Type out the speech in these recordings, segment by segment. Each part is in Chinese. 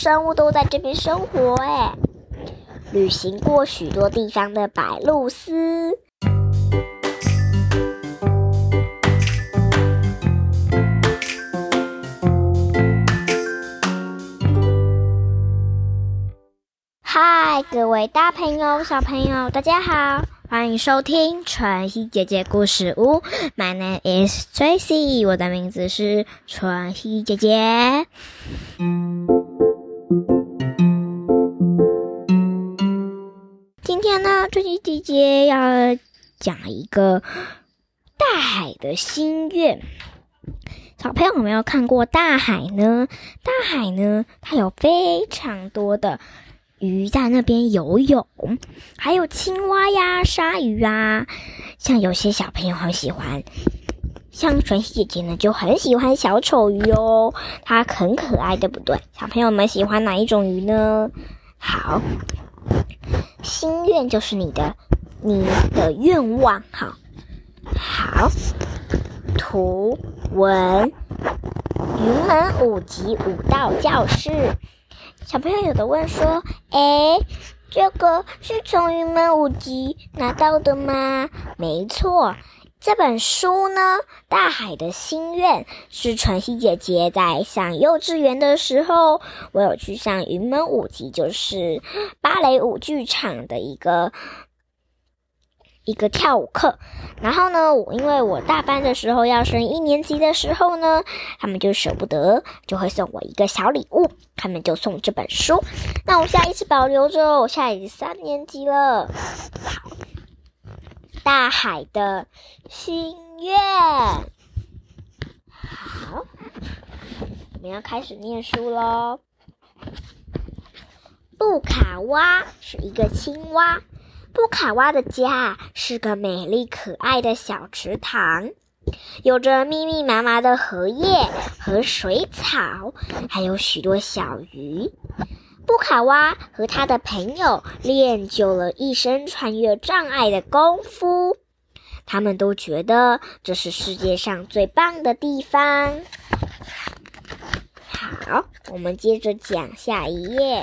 生物都在这边生活。哎，旅行过许多地方的白露丝。嗨，各位大朋友、小朋友，大家好，欢迎收听春熙姐姐故事屋。My name is Tracy，我的名字是春熙姐姐。今天呢，春熙姐姐要讲一个大海的心愿。小朋友有没有看过大海呢？大海呢，它有非常多的。鱼在那边游泳，还有青蛙呀、鲨鱼啊。像有些小朋友很喜欢，像春熙姐姐呢就很喜欢小丑鱼哦，它很可爱，对不对？小朋友们喜欢哪一种鱼呢？好，心愿就是你的你的愿望，好，好，图文云门五级武道教室。小朋友有的问说：“哎，这个是从云门五级拿到的吗？”没错，这本书呢，《大海的心愿》是晨曦姐姐在上幼稚园的时候，我有去上云门舞集，就是芭蕾舞剧场的一个。一个跳舞课，然后呢，我因为我大班的时候要升一年级的时候呢，他们就舍不得，就会送我一个小礼物，他们就送这本书。那我现在一直保留着，我现在已经三年级了。好，大海的心愿。好，我们要开始念书喽。布卡蛙是一个青蛙。布卡蛙的家是个美丽可爱的小池塘，有着密密麻麻的荷叶和水草，还有许多小鱼。布卡蛙和他的朋友练就了一身穿越障碍的功夫，他们都觉得这是世界上最棒的地方。好，我们接着讲下一页。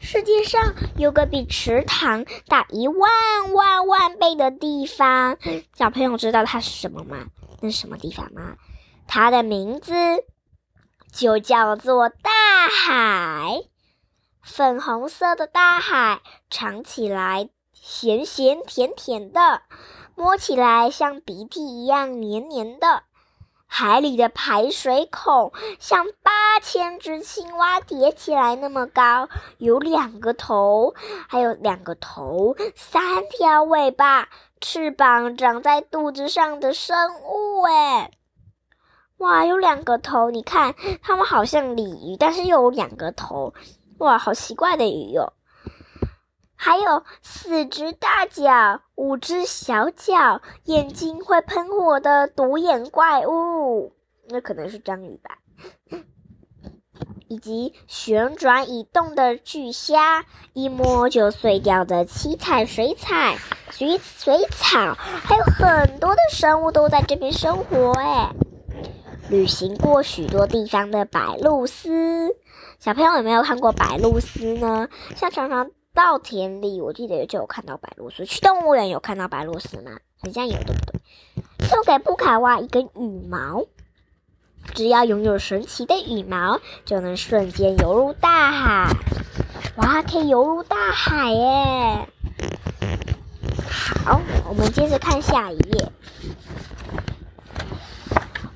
世界上有个比池塘大一万万万倍的地方，小朋友知道它是什么吗？那是什么地方吗？它的名字就叫做大海。粉红色的大海，尝起来咸咸甜甜的，摸起来像鼻涕一样黏黏的。海里的排水孔像八千只青蛙叠起来那么高，有两个头，还有两个头，三条尾巴，翅膀长在肚子上的生物。哎，哇，有两个头！你看，它们好像鲤鱼，但是又有两个头。哇，好奇怪的鱼哟！还有四只大脚，五只小脚，眼睛会喷火的独眼怪物，那可能是章鱼吧。以及旋转移动的巨虾，一摸就碎掉的七彩水彩水水草，还有很多的生物都在这边生活。哎，旅行过许多地方的白鹭鸶，小朋友有没有看过白鹭鸶呢？像常常。稻田里，我记得就有看到白鹭鸶。去动物园有看到白鹭鸶吗？好像有，对不对？送给布卡蛙一根羽毛，只要拥有神奇的羽毛，就能瞬间游入大海。哇，可以游入大海耶！好，我们接着看下一页。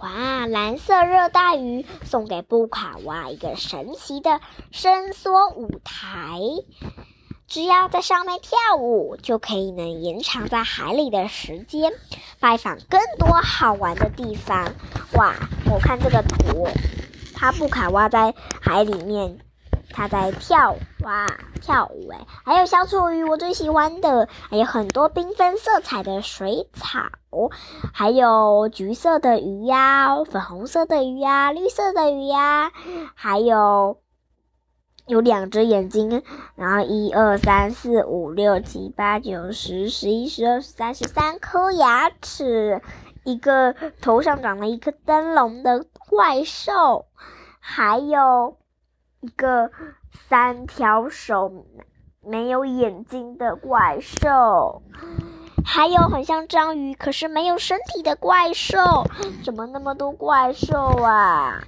哇，蓝色热带鱼送给布卡哇一个神奇的伸缩舞台。只要在上面跳舞，就可以能延长在海里的时间，拜访更多好玩的地方。哇，我看这个图，它布卡哇在海里面，它在跳哇跳舞诶，还有小丑鱼，我最喜欢的，还有很多缤纷色彩的水草，哦还有橘色的鱼呀，粉红色的鱼呀，绿色的鱼呀，还有。有两只眼睛，然后一二三四五六七八九十十一十二十三十三颗牙齿，一个头上长了一颗灯笼的怪兽，还有一个三条手、没有眼睛的怪兽，还有很像章鱼可是没有身体的怪兽。怎么那么多怪兽啊？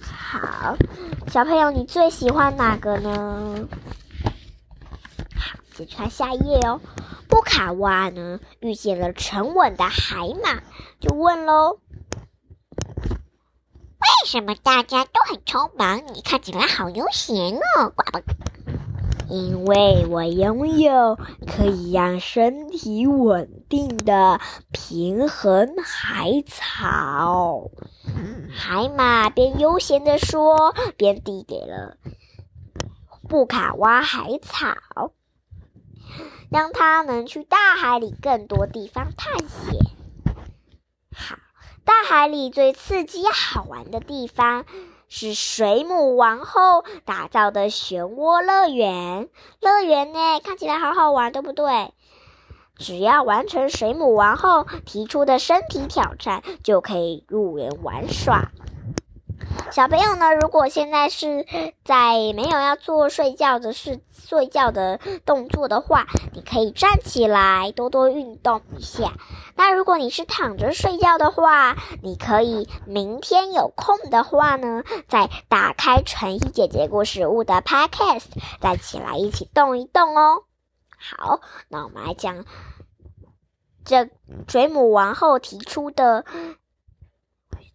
好，小朋友，你最喜欢哪个呢？好，接着看下一页哦。布卡哇呢遇见了沉稳的海马，就问喽。为什么大家都很匆忙？你看起来好悠闲哦，呱呱。因为我拥有可以让身体稳定的平衡海草。海马边悠闲的说，边递给了布卡哇海草，让他能去大海里更多地方探险。好。大海里最刺激好玩的地方是水母王后打造的漩涡乐园。乐园呢，看起来好好玩，对不对？只要完成水母王后提出的身体挑战，就可以入园玩耍。小朋友呢，如果现在是在没有要做睡觉的事、睡觉的动作的话，你可以站起来多多运动一下。那如果你是躺着睡觉的话，你可以明天有空的话呢，再打开晨曦姐姐故事屋的 Podcast，再起来一起动一动哦。好，那我们来讲这水母王后提出的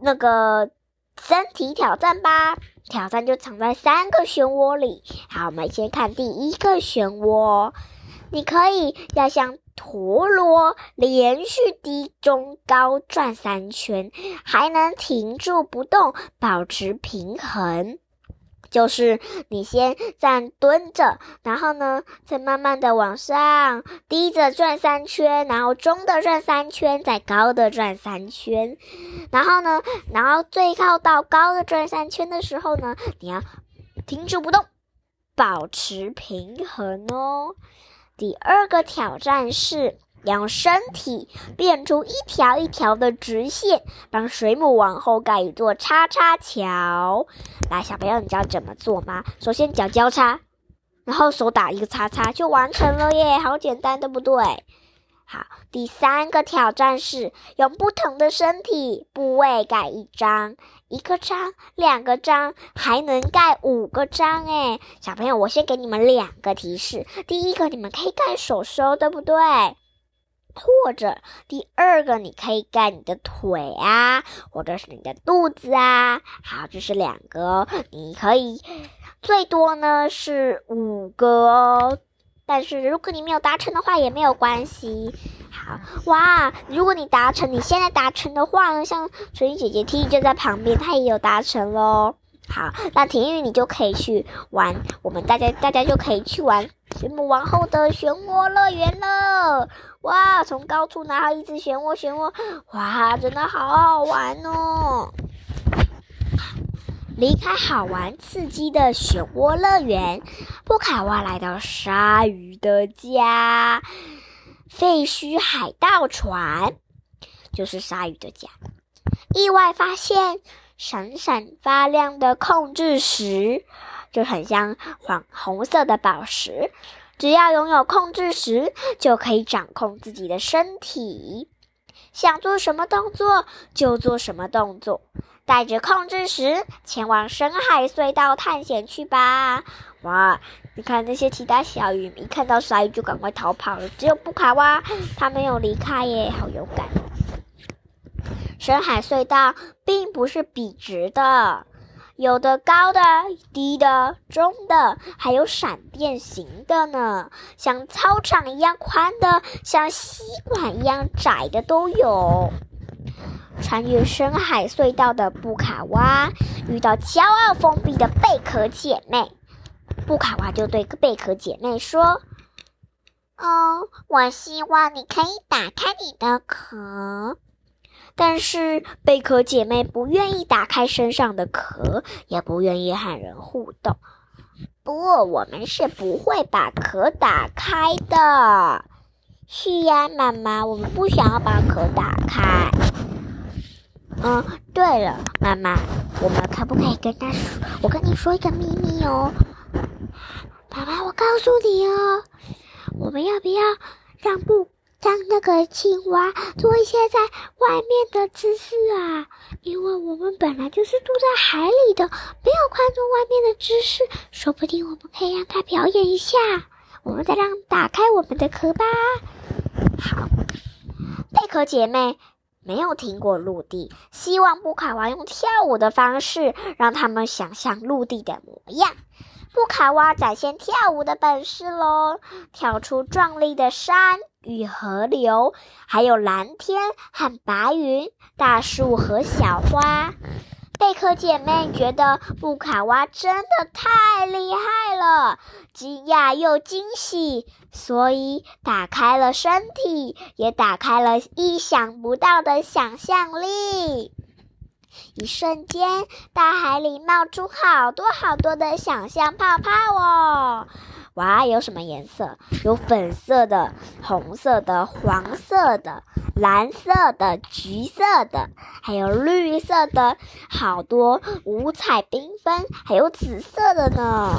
那个。身体挑战吧，挑战就藏在三个漩涡里。好，我们先看第一个漩涡，你可以要像陀螺连续低中高转三圈，还能停住不动，保持平衡。就是你先站蹲着，然后呢，再慢慢的往上低着转三圈，然后中的转三圈，再高的转三圈，然后呢，然后最靠到高的转三圈的时候呢，你要停止不动，保持平衡哦。第二个挑战是。让身体变出一条一条的直线，帮水母王后盖一座叉叉桥。来，小朋友，你知道怎么做吗？首先脚交叉，然后手打一个叉叉，就完成了耶！好简单，对不对？好，第三个挑战是用不同的身体部位盖一张，一个章，两个章，还能盖五个章诶小朋友，我先给你们两个提示：第一个，你们可以盖手手，对不对？或者第二个，你可以盖你的腿啊，或者是你的肚子啊。好，这是两个，你可以最多呢是五个哦。但是如果你没有达成的话也没有关系。好哇，如果你达成，你现在达成的话呢，像纯姐姐 T 就在旁边，她也有达成喽。好，那婷玉你就可以去玩，我们大家大家就可以去玩水母王后的漩涡乐园了。哇，从高处拿到一只漩涡，漩涡，哇，真的好好玩哦！离开好玩刺激的漩涡乐园，布卡哇来到鲨鱼的家——废墟海盗船，就是鲨鱼的家。意外发现闪闪发亮的控制石，就很像黄红色的宝石。只要拥有控制石，就可以掌控自己的身体，想做什么动作就做什么动作。带着控制石前往深海隧道探险去吧！哇，你看那些其他小鱼，一看到鲨鱼就赶快逃跑了，只有布卡哇，他没有离开耶，好勇敢！深海隧道并不是笔直的。有的高的、低的、中的，还有闪电型的呢。像操场一样宽的，像吸管一样窄的都有。穿越深海隧道的布卡哇遇到骄傲封闭的贝壳姐妹，布卡哇就对贝壳姐妹说：“哦，我希望你可以打开你的壳。”但是贝壳姐妹不愿意打开身上的壳，也不愿意和人互动。不，我们是不会把壳打开的。是呀，妈妈，我们不想要把壳打开。嗯，对了，妈妈，我们可不可以跟他说？我跟你说一个秘密哦。妈妈，我告诉你哦，我们要不要让布让那个青蛙做一些在外面的姿势啊？因为我们本来就是住在海里的，没有看做外面的姿势，说不定我们可以让它表演一下。我们再让打开我们的壳吧。好，贝壳姐妹没有听过陆地，希望布卡娃用跳舞的方式让他们想象陆地的模样。布卡蛙展现跳舞的本事喽，跳出壮丽的山与河流，还有蓝天和白云、大树和小花。贝壳姐妹觉得布卡蛙真的太厉害了，惊讶又惊喜，所以打开了身体，也打开了意想不到的想象力。一瞬间，大海里冒出好多好多的想象泡泡哦！哇，有什么颜色？有粉色的、红色的、黄色的、蓝色的、橘色的，还有绿色的，好多五彩缤纷，还有紫色的呢。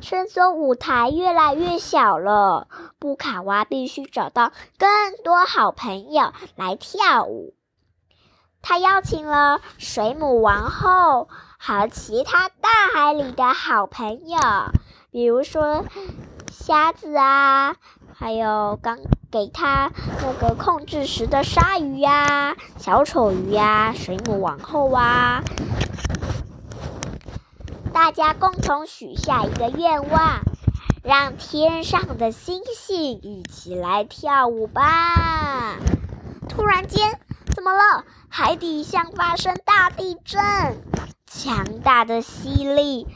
伸缩舞台越来越小了，布卡娃必须找到更多好朋友来跳舞。他邀请了水母王后和其他大海里的好朋友，比如说虾子啊，还有刚给他那个控制时的鲨鱼呀、小丑鱼呀、水母王后啊，大家共同许下一个愿望，让天上的星星一起来跳舞吧！突然间。怎么了？海底像发生大地震，强大的吸力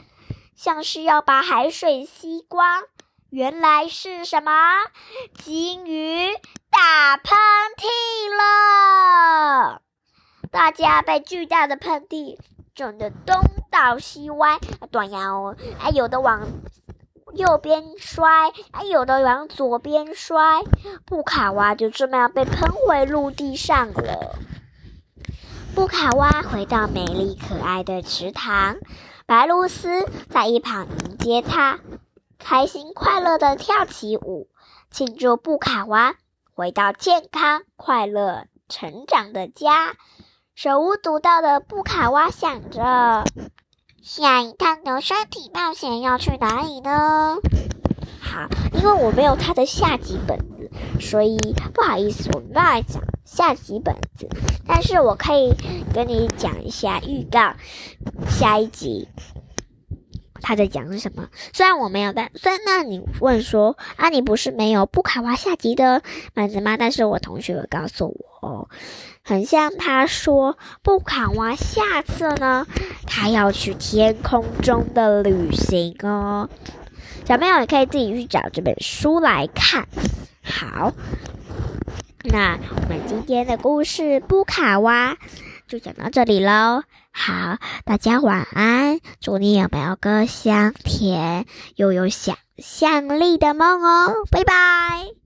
像是要把海水吸光。原来是什么？鲸鱼打喷嚏了！大家被巨大的喷嚏震得东倒西歪，断腰，还有的往。右边摔，哎，有的往左边摔，布卡蛙就这么样被喷回陆地上了。布卡蛙回到美丽可爱的池塘，白露丝在一旁迎接他，开心快乐的跳起舞，庆祝布卡蛙回到健康快乐成长的家。手舞足蹈的布卡蛙想着。下一趟的身体冒险要去哪里呢？好，因为我没有他的下集本子，所以不好意思，我乱讲下集本子。但是我可以跟你讲一下预告，下一集他在讲什么。虽然我没有，但虽然那你问说啊，你不是没有布卡娃下集的本子吗？但是我同学有告诉我。很像他说，布卡哇下次呢，他要去天空中的旅行哦。小朋友也可以自己去找这本书来看。好，那我们今天的故事布卡哇就讲到这里喽。好，大家晚安，祝你有没有个香甜又有想象力的梦哦。拜拜。